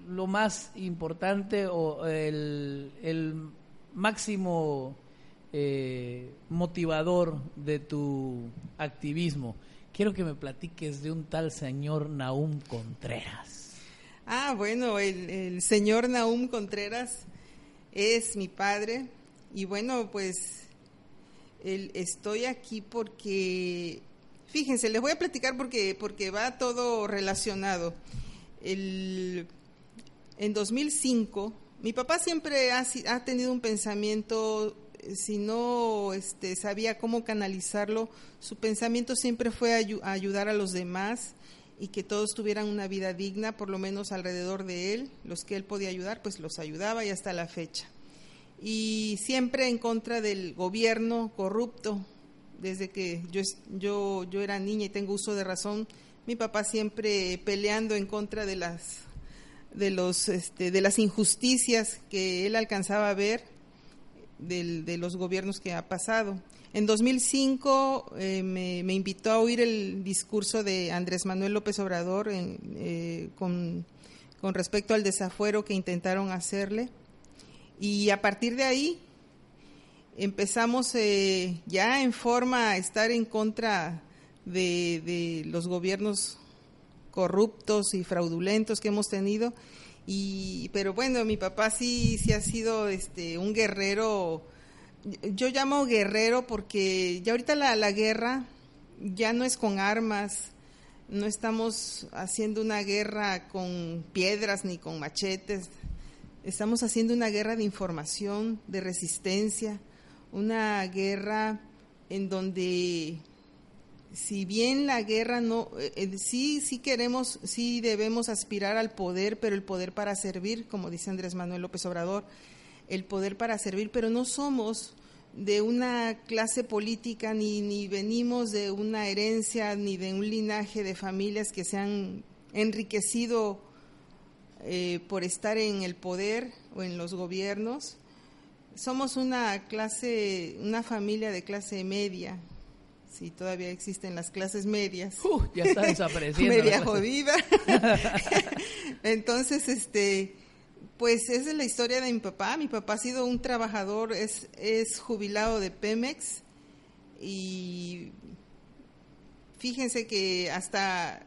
S1: lo más importante o el, máximo eh, motivador de tu activismo. Quiero que me platiques de un tal señor Naum Contreras.
S4: Ah, bueno, el, el señor Naum Contreras es mi padre y bueno, pues estoy aquí porque, fíjense, les voy a platicar porque, porque va todo relacionado. El, en 2005, mi papá siempre ha, tenido un pensamiento, eh, si no este, sabía cómo canalizarlo, su pensamiento siempre fue ayudar a los demás y que todos tuvieran una vida digna, por lo menos alrededor de él, los que él podía ayudar, pues los ayudaba y hasta la fecha y siempre en contra del gobierno corrupto. Desde que yo era niña y tengo uso de razón, mi papá siempre peleando en contra de las, de los, este, de las injusticias que él alcanzaba a ver de los gobiernos que ha pasado. En 2005 eh, me, me, invitó a oír el discurso de Andrés Manuel López Obrador eh, con, con respecto al desafuero que intentaron hacerle y a partir de ahí empezamos eh, ya en forma a estar en contra de, los gobiernos corruptos y fraudulentos que hemos tenido. Y, pero bueno, mi papá sí, sí ha sido este, un guerrero, yo llamo guerrero porque ya ahorita la, la guerra ya no es con armas, no estamos haciendo una guerra con piedras ni con machetes, Estamos haciendo una guerra de información, de resistencia, una guerra en donde si bien la guerra no eh, eh, sí sí queremos sí debemos aspirar al poder pero el poder para servir como dice Andrés Manuel López Obrador el poder para servir pero no somos de una clase política ni ni venimos de una herencia ni de un linaje de familias que se han enriquecido eh, por estar en el poder o en los gobiernos. Somos una clase, una familia de clase media, si todavía existen las clases medias.
S1: Uh, ya está desapareciendo.
S4: media jodida. Entonces, este, pues esa es la historia de mi papá. Mi papá ha sido un trabajador, es, es jubilado de Pemex y fíjense que hasta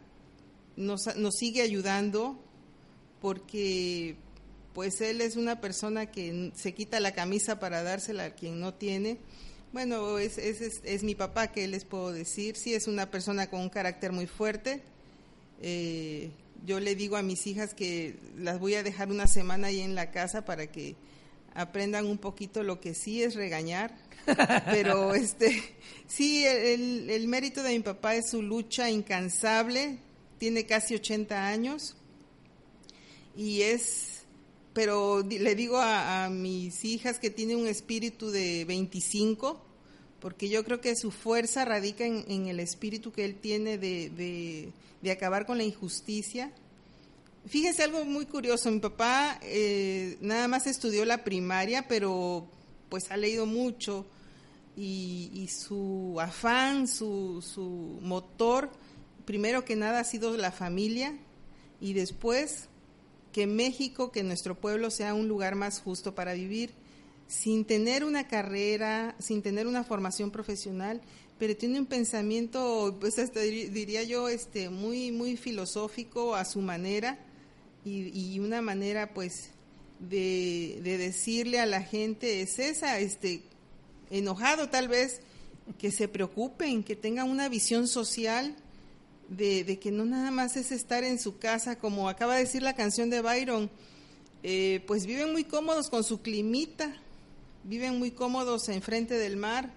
S4: nos, nos sigue ayudando porque pues él es una persona que se quita la camisa para dársela a quien no tiene. Bueno, es, es, es, mi papá, que les puedo decir. Sí, es una persona con un carácter muy fuerte. Eh, yo le digo a mis hijas que las voy a dejar una semana ahí en la casa para que aprendan un poquito lo que sí es regañar. Pero este, sí, el, el mérito de mi papá es su lucha incansable. Tiene casi 80 años y es, pero le digo a, mis hijas que tiene un espíritu de 25, porque yo creo que su fuerza radica en, el espíritu que él tiene de, acabar con la injusticia. Fíjense algo muy curioso, mi papá eh, nada más estudió la primaria, pero pues ha leído mucho y, y su afán, su, su motor, primero que nada ha sido la familia y después que México, que nuestro pueblo sea un lugar más justo para vivir, sin tener una carrera, sin tener una formación profesional, pero tiene un pensamiento, pues diría yo, este, muy, muy filosófico a su manera y, una manera, pues, de, de, decirle a la gente es esa, este, enojado tal vez, que se preocupen, que tengan una visión social de, que no nada más es estar en su casa, como acaba de decir la canción de Byron, eh, pues viven muy cómodos con su climita, viven muy cómodos enfrente del mar,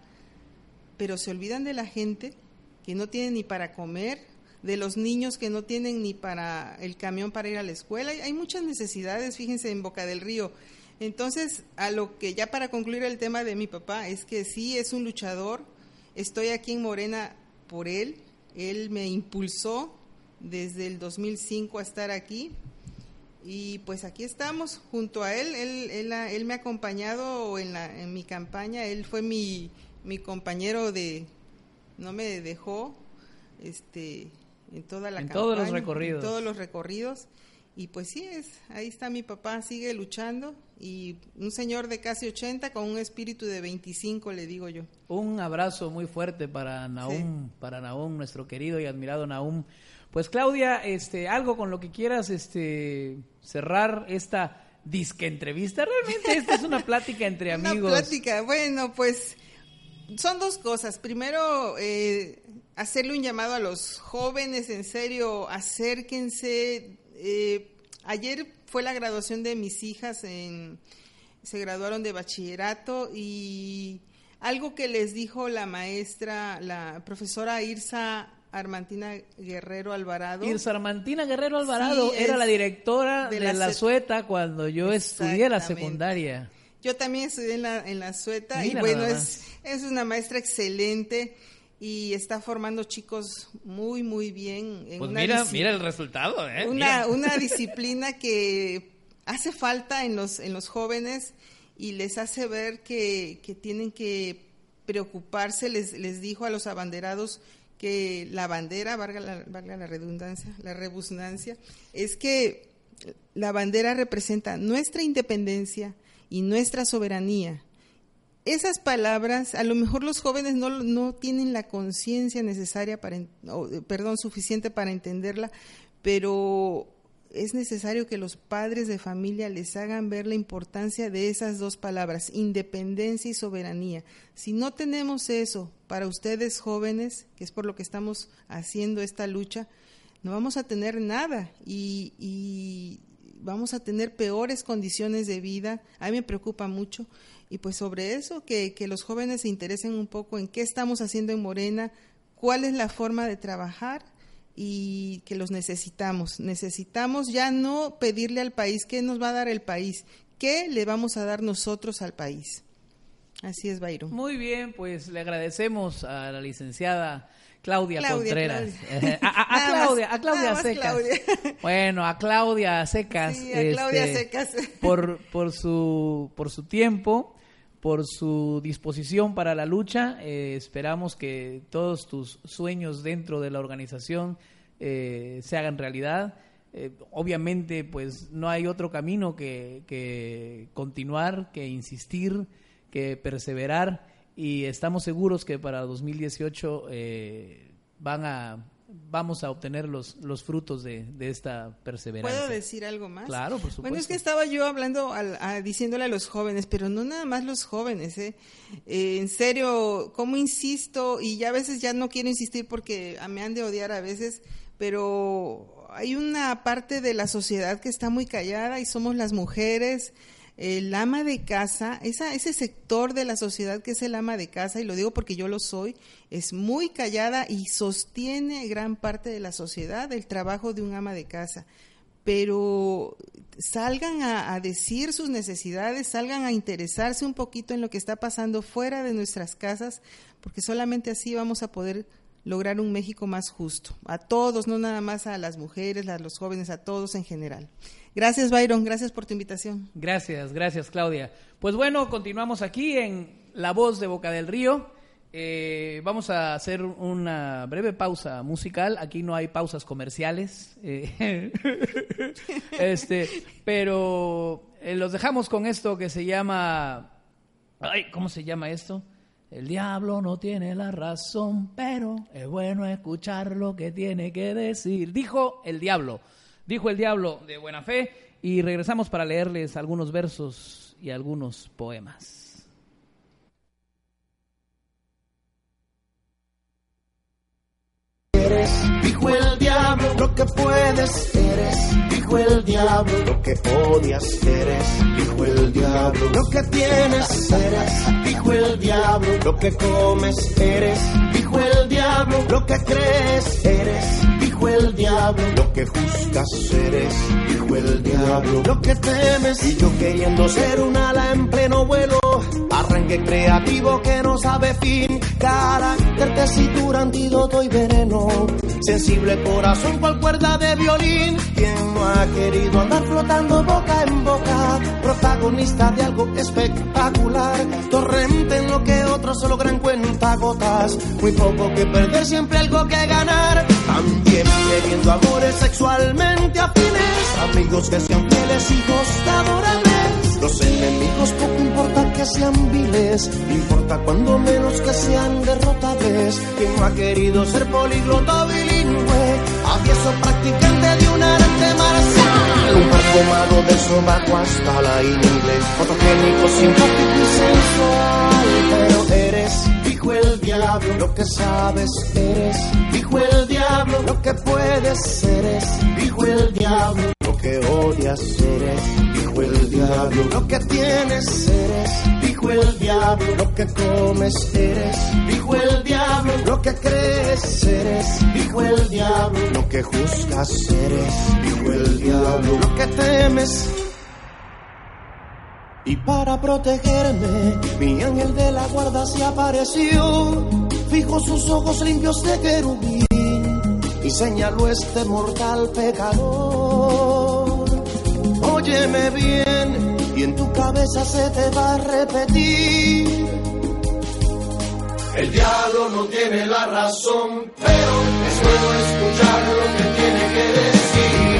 S4: pero se olvidan de la gente que no tiene ni para comer, de los niños que no tienen ni para el camión para ir a la escuela. Hay muchas necesidades, fíjense, en Boca del Río. Entonces, a lo que ya para concluir el tema de mi papá, es que sí es un luchador, estoy aquí en Morena por él, él me impulsó desde el 2005 a estar aquí y pues aquí estamos junto a él. Él, él, me ha acompañado en, la, en mi campaña, él fue mi, mi compañero de, no me dejó este, en toda la
S1: en todos los recorridos.
S4: En todos los recorridos. Y pues sí, es, ahí está mi papá, sigue luchando y un señor de casi 80 con un espíritu de 25, le digo yo.
S1: Un abrazo muy fuerte para Naum, para Naum, nuestro querido y admirado Naum. Pues Claudia, este, algo con lo que quieras este, cerrar esta disque entrevista. Realmente esta es una plática entre amigos.
S4: Una plática, bueno, pues son dos cosas. Primero, eh, hacerle un llamado a los jóvenes, en serio, acérquense, eh, ayer fue la graduación de mis hijas, en, se graduaron de bachillerato y algo que les dijo la maestra, la profesora Irsa Armantina Guerrero Alvarado.
S1: Irsa Armantina Guerrero Alvarado era la directora de, la, Sueta cuando yo estudié la secundaria.
S4: Yo también estudié en la, en la Sueta y bueno, es, es una maestra excelente y está formando chicos muy, muy bien.
S1: En pues mira, mira el resultado, ¿eh?
S4: Una, una disciplina que hace falta en los, en los jóvenes y les hace ver que, que tienen que preocuparse, les, les dijo a los abanderados que la bandera, valga la, valga la redundancia, la rebusnancia, es que la bandera representa nuestra independencia y nuestra soberanía esas palabras, a lo mejor los jóvenes no, no tienen la conciencia necesaria para, perdón, suficiente para entenderla, pero es necesario que los padres de familia les hagan ver la importancia de esas dos palabras, independencia y soberanía. Si no tenemos eso para ustedes jóvenes, que es por lo que estamos haciendo esta lucha, no vamos a tener nada y, y vamos a tener peores condiciones de vida. A mí me preocupa mucho y pues sobre eso, que, que los jóvenes se interesen un poco en qué estamos haciendo en Morena, cuál es la forma de trabajar y que los necesitamos. Necesitamos ya no pedirle al país qué nos va a dar el país, qué le vamos a dar nosotros al país. Así es, Byron.
S1: Muy bien, pues le agradecemos a la licenciada Claudia, Contreras. a, Claudia, a Claudia Secas. Bueno, a Claudia Secas.
S4: Sí, a Claudia este, Secas.
S1: Por, por, su, por su tiempo por su disposición para la lucha. Eh, esperamos que todos tus sueños dentro de la organización eh, se hagan realidad. Eh, obviamente, pues no hay otro camino que, que, continuar, que insistir, que perseverar y estamos seguros que para 2018 van a vamos a obtener los, los frutos de, esta perseverancia.
S4: ¿Puedo decir algo más?
S1: Claro, por supuesto.
S4: Bueno, es que estaba yo hablando, diciéndole a los jóvenes, pero no nada más los jóvenes, ¿eh? ¿eh? En serio, ¿cómo insisto? Y ya a veces ya no quiero insistir porque me han de odiar a veces, pero hay una parte de la sociedad que está muy callada y somos las mujeres, el ama de casa, ese sector de la sociedad que es el ama de casa, y lo digo porque yo lo soy, es muy callada y sostiene gran parte de la sociedad el trabajo de un ama de casa. Pero salgan a decir sus necesidades, salgan a interesarse un poquito en lo que está pasando fuera de nuestras casas, porque solamente así vamos a poder lograr un México más justo, a todos, no nada más a las mujeres, a los jóvenes, a todos en general. Gracias, Byron, gracias por tu invitación.
S1: Gracias, gracias, Claudia. Pues bueno, continuamos aquí en La Voz de Boca del Río. Eh, vamos a hacer una breve pausa musical. Aquí no hay pausas comerciales. Eh, este, pero eh, los dejamos con esto que se llama. Ay, ¿cómo se llama esto? El diablo no tiene la razón, pero es bueno escuchar lo que tiene que decir. Dijo el diablo, dijo el diablo de buena fe y regresamos para leerles algunos versos y algunos poemas.
S3: Dijo el diablo, lo que puedes, eres, dijo el diablo, lo que odias, eres, dijo el diablo, lo que tienes, eres dijo el diablo, lo que comes. Eres, dijo el diablo, lo que crees. Eres, dijo el diablo, lo que juzgas eres, dijo el diablo, lo que temes. Y yo queriendo ser un ala en pleno vuelo, arranque creativo que no sabe fin, carácter, tesitura, antídoto y veneno, sensible corazón cual cuerda de violín, quien no ha querido andar flotando boca en boca, protagonista de algo espectacular, torrente en lo que otros solo gran cuenta gotas, muy poco que perder, siempre algo que ganar, también queriendo amores sexualmente afines, amigos que sean fieles, hijos adorables, los enemigos poco importa que sean viles, importa cuando menos que sean derrotables, quien no ha querido ser políglota bilingüe, avieso practicante de un arte marcial, un par comado de sobaco hasta la inglés, fotogénico, simpático y sensual, pero eres, dijo el diablo, lo que sabes eres, dijo el diablo, lo que puedes eres, dijo el diablo, lo que odias eres, dijo el diablo, lo que tienes eres, dijo el diablo, lo que comes eres, dijo el diablo, lo que crees eres, dijo el diablo, lo que juzgas eres, dijo el diablo, lo que temes. Y para protegerme, mi ángel de la guarda se apareció, fijo sus ojos limpios de querubín y señaló este mortal pecador. Óyeme bien y en tu cabeza se te va a repetir. El diablo no tiene la razón, pero es bueno escuchar lo que tiene que decir.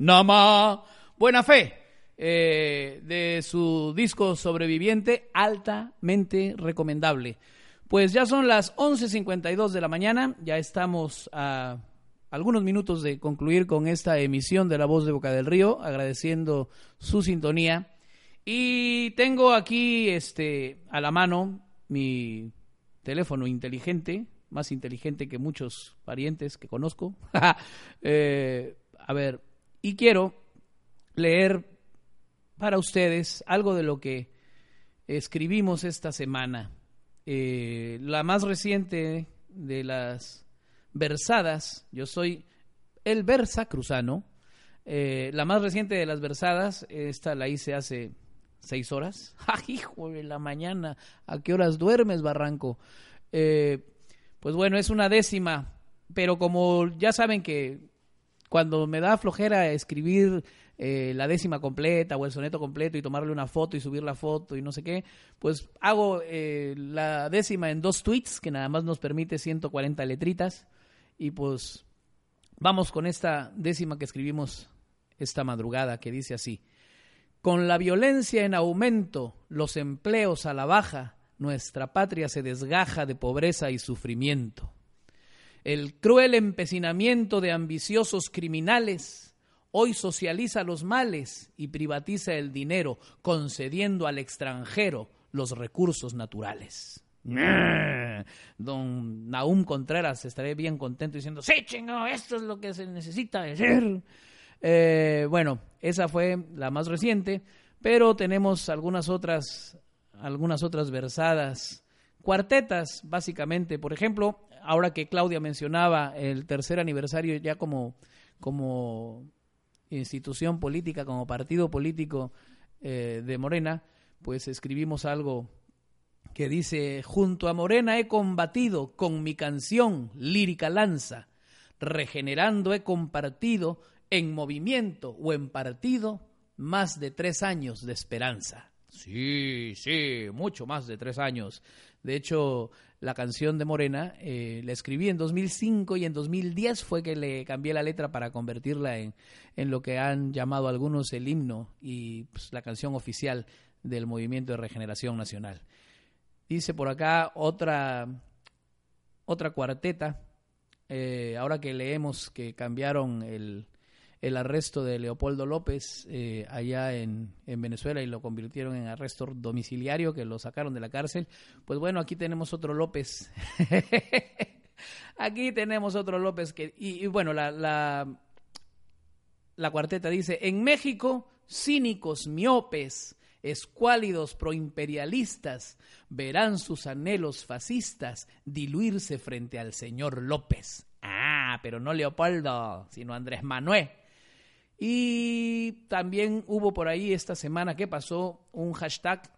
S1: Nama. Buena fe. Eh, de su disco Sobreviviente, altamente recomendable. Pues ya son las 11.52 de la mañana, ya estamos a algunos minutos de concluir con esta emisión de La Voz de Boca del Río, agradeciendo su sintonía. Y tengo aquí este, a la mano mi teléfono inteligente, más inteligente que muchos parientes que conozco. Eh, a ver, y quiero leer para ustedes algo de lo que escribimos esta semana. Eh, la más reciente de las versadas, yo soy el versa cruzano, eh, la más reciente de las versadas, esta la hice hace seis horas. ¡Ay, hijo de la mañana! ¿A qué horas duermes, Barranco? Eh, pues bueno, es una décima, pero como ya saben que cuando me da flojera escribir eh, la décima completa o el soneto completo y tomarle una foto y subir la foto y no sé qué, pues hago eh, la décima en dos tweets que nada más nos permite 140 letritas y pues vamos con esta décima que escribimos esta madrugada que dice así. Con la violencia en aumento, los empleos a la baja, nuestra patria se desgaja de pobreza y sufrimiento. El cruel empecinamiento de ambiciosos criminales Hoy socializa los males y privatiza el dinero, concediendo al extranjero los recursos naturales. Don Naum Contreras estaría bien contento diciendo, sí, chingo, esto es lo que se necesita hacer. Eh, bueno, esa fue la más reciente, pero tenemos algunas otras, algunas otras versadas, cuartetas, básicamente. Por ejemplo, ahora que Claudia mencionaba el tercer aniversario ya como, como institución política, como partido político eh, de Morena, pues escribimos algo que dice, junto a Morena he combatido con mi canción lírica lanza, regenerando he compartido en movimiento o en partido más de tres años de esperanza. Sí, sí, mucho más de tres años. De hecho, la canción de Morena eh, la escribí en 2005 y en 2010 fue que le cambié la letra para convertirla en, en lo que han llamado algunos el himno y pues, la canción oficial del Movimiento de Regeneración Nacional. Dice por acá otra, otra cuarteta, eh, ahora que leemos que cambiaron el, el arresto de Leopoldo López eh, allá en, en, Venezuela y lo convirtieron en arresto domiciliario, que lo sacaron de la cárcel. Pues bueno, aquí tenemos otro López. aquí tenemos otro López que... Y, bueno, la, la, la cuarteta dice, en México, cínicos, miopes, escuálidos proimperialistas verán sus anhelos fascistas diluirse frente al señor López. Ah, pero no Leopoldo, sino Andrés Manuel. Y también hubo por ahí esta semana que pasó un hashtag,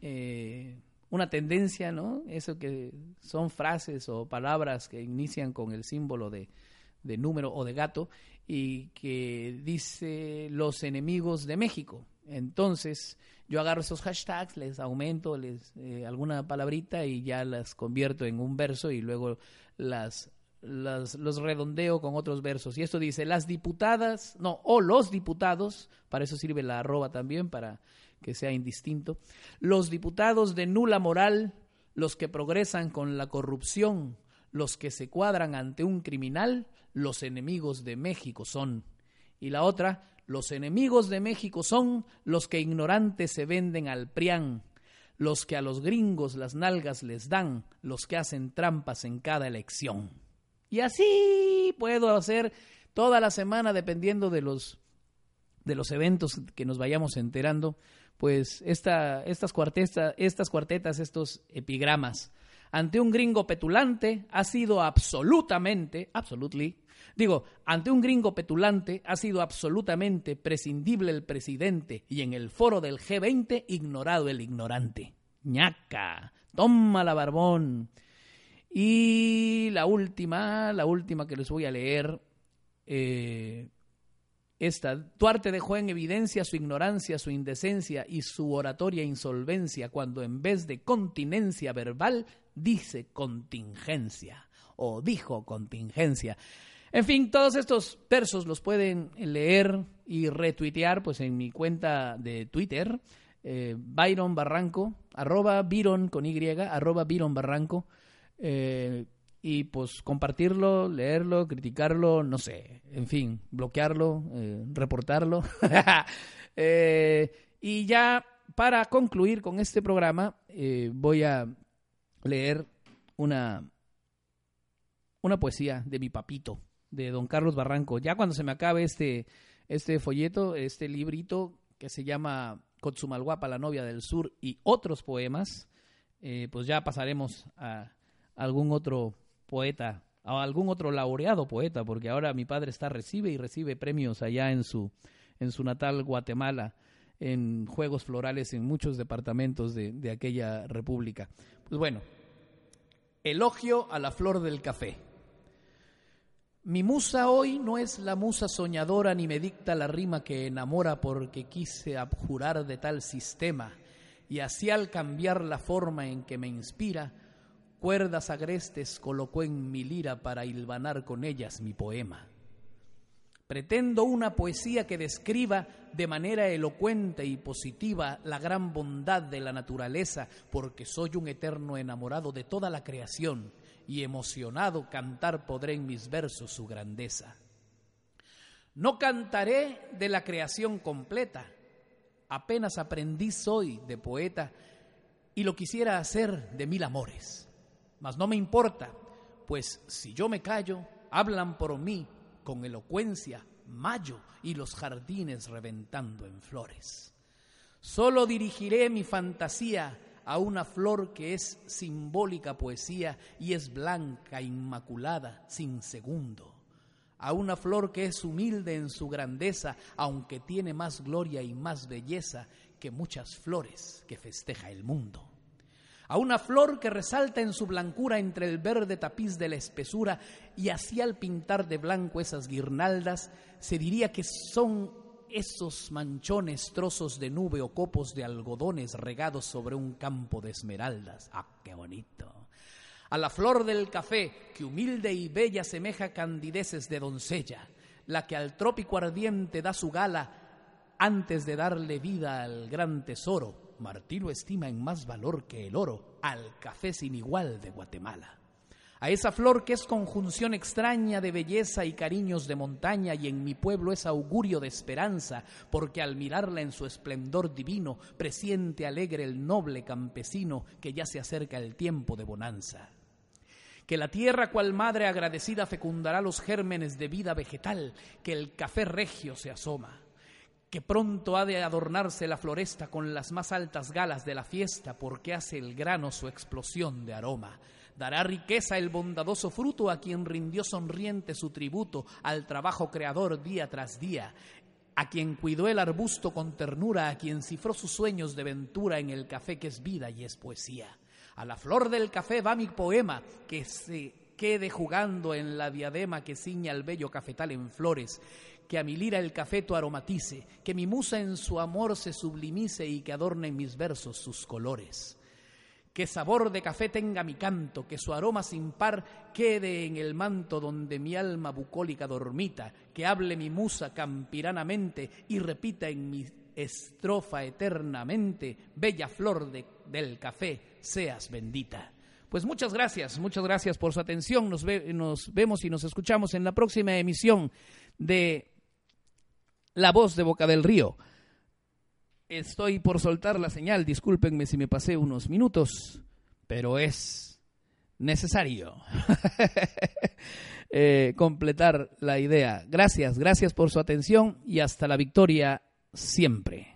S1: eh, una tendencia, ¿no? Eso que son frases o palabras que inician con el símbolo de, de número o de gato y que dice los enemigos de México. Entonces, yo agarro esos hashtags, les aumento les eh, alguna palabrita y ya las convierto en un verso y luego las los redondeo con otros versos. Y esto dice, las diputadas, no, o los diputados, para eso sirve la arroba también, para que sea indistinto, los diputados de nula moral, los que progresan con la corrupción, los que se cuadran ante un criminal, los enemigos de México son. Y la otra, los enemigos de México son los que ignorantes se venden al prián, los que a los gringos las nalgas les dan, los que hacen trampas en cada elección. Y así puedo hacer toda la semana dependiendo de los de los eventos que nos vayamos enterando, pues esta, estas, cuartetas, estas cuartetas, estos epigramas, ante un gringo petulante ha sido absolutamente, absolutely, digo, ante un gringo petulante ha sido absolutamente prescindible el presidente y en el foro del G20 ignorado el ignorante. ñaca, toma la barbón. Y la última, la última que les voy a leer, eh, esta. Duarte dejó en evidencia su ignorancia, su indecencia y su oratoria insolvencia cuando en vez de continencia verbal dice contingencia. o dijo contingencia. En fin, todos estos versos los pueden leer y retuitear pues en mi cuenta de Twitter, eh, Byron Barranco, arroba Byron con Y, arroba Byron Barranco. Eh, y pues compartirlo, leerlo, criticarlo, no sé, en fin, bloquearlo, eh, reportarlo. Eh, y ya para concluir con este programa, voy a leer una, una poesía de mi papito, de don Carlos Barranco. Ya cuando se me acabe este, este folleto, este librito que se llama Cotzumalguapa, la novia del sur, y otros poemas, pues ya pasaremos a algún otro poeta, a algún otro laureado poeta, porque ahora mi padre está recibe y recibe premios allá en su en su natal Guatemala en juegos florales en muchos departamentos de, de aquella república. Pues bueno, elogio a la flor del café. Mi musa hoy no es la musa soñadora ni me dicta la rima que enamora porque quise abjurar de tal sistema y así al cambiar la forma en que me inspira, cuerdas agrestes colocó en mi lira para hilvanar con ellas mi poema. Pretendo una poesía que describa de manera elocuente y positiva la gran bondad de la naturaleza, porque soy un eterno enamorado de toda la creación y emocionado cantar podré en mis versos su grandeza. No cantaré de la creación completa, apenas aprendí soy de poeta y lo quisiera hacer de mil amores mas no me importa, pues si yo me callo, hablan por mí con elocuencia mayo y los jardines reventando en flores. Solo dirigiré mi fantasía a una flor que es simbólica poesía y es blanca, inmaculada, sin segundo. A una flor que es humilde en su grandeza, aunque tiene más gloria y más belleza que muchas flores que festeja el mundo a una flor que resalta en su blancura entre el verde tapiz de la espesura y así al pintar de blanco esas guirnaldas, se diría que son esos manchones, trozos de nube o copos de algodones regados sobre un campo de esmeraldas. ¡Ah, qué bonito! A la flor del café, que humilde y bella semeja candideces de doncella, la que al trópico ardiente da su gala antes de darle vida al gran tesoro, Martí lo estima en más valor que el oro al café sin igual de Guatemala. A esa flor que es conjunción extraña de belleza y cariños de montaña y en mi pueblo es augurio de esperanza, porque al mirarla en su esplendor divino presiente alegre el noble campesino que ya se acerca el tiempo de bonanza. Que la tierra cual madre agradecida fecundará los gérmenes de vida vegetal, que el café regio se asoma que pronto ha de adornarse la floresta con las más altas galas de la fiesta, porque hace el grano su explosión de aroma. Dará riqueza el bondadoso fruto a quien rindió sonriente su tributo al trabajo creador día tras día, a quien cuidó el arbusto con ternura, a quien cifró sus sueños de ventura en el café que es vida y es poesía. A la flor del café va mi poema, que se quede jugando en la diadema que ciña el bello cafetal en flores, que a mi lira el cafeto aromatice, que mi musa en su amor se sublimice y que adorne en mis versos sus colores. Que sabor de café tenga mi canto, que su aroma sin par quede en el manto donde mi alma bucólica dormita, que hable mi musa campiranamente y repita en mi estrofa eternamente, bella flor de, del café, seas bendita. Pues muchas gracias, muchas gracias por su atención. Nos vemos y nos escuchamos en la próxima emisión de la voz de Boca del Río. Estoy por soltar la señal, discúlpenme si me pasé unos minutos, pero es necesario eh, completar la idea. Gracias, gracias por su atención y hasta la victoria siempre.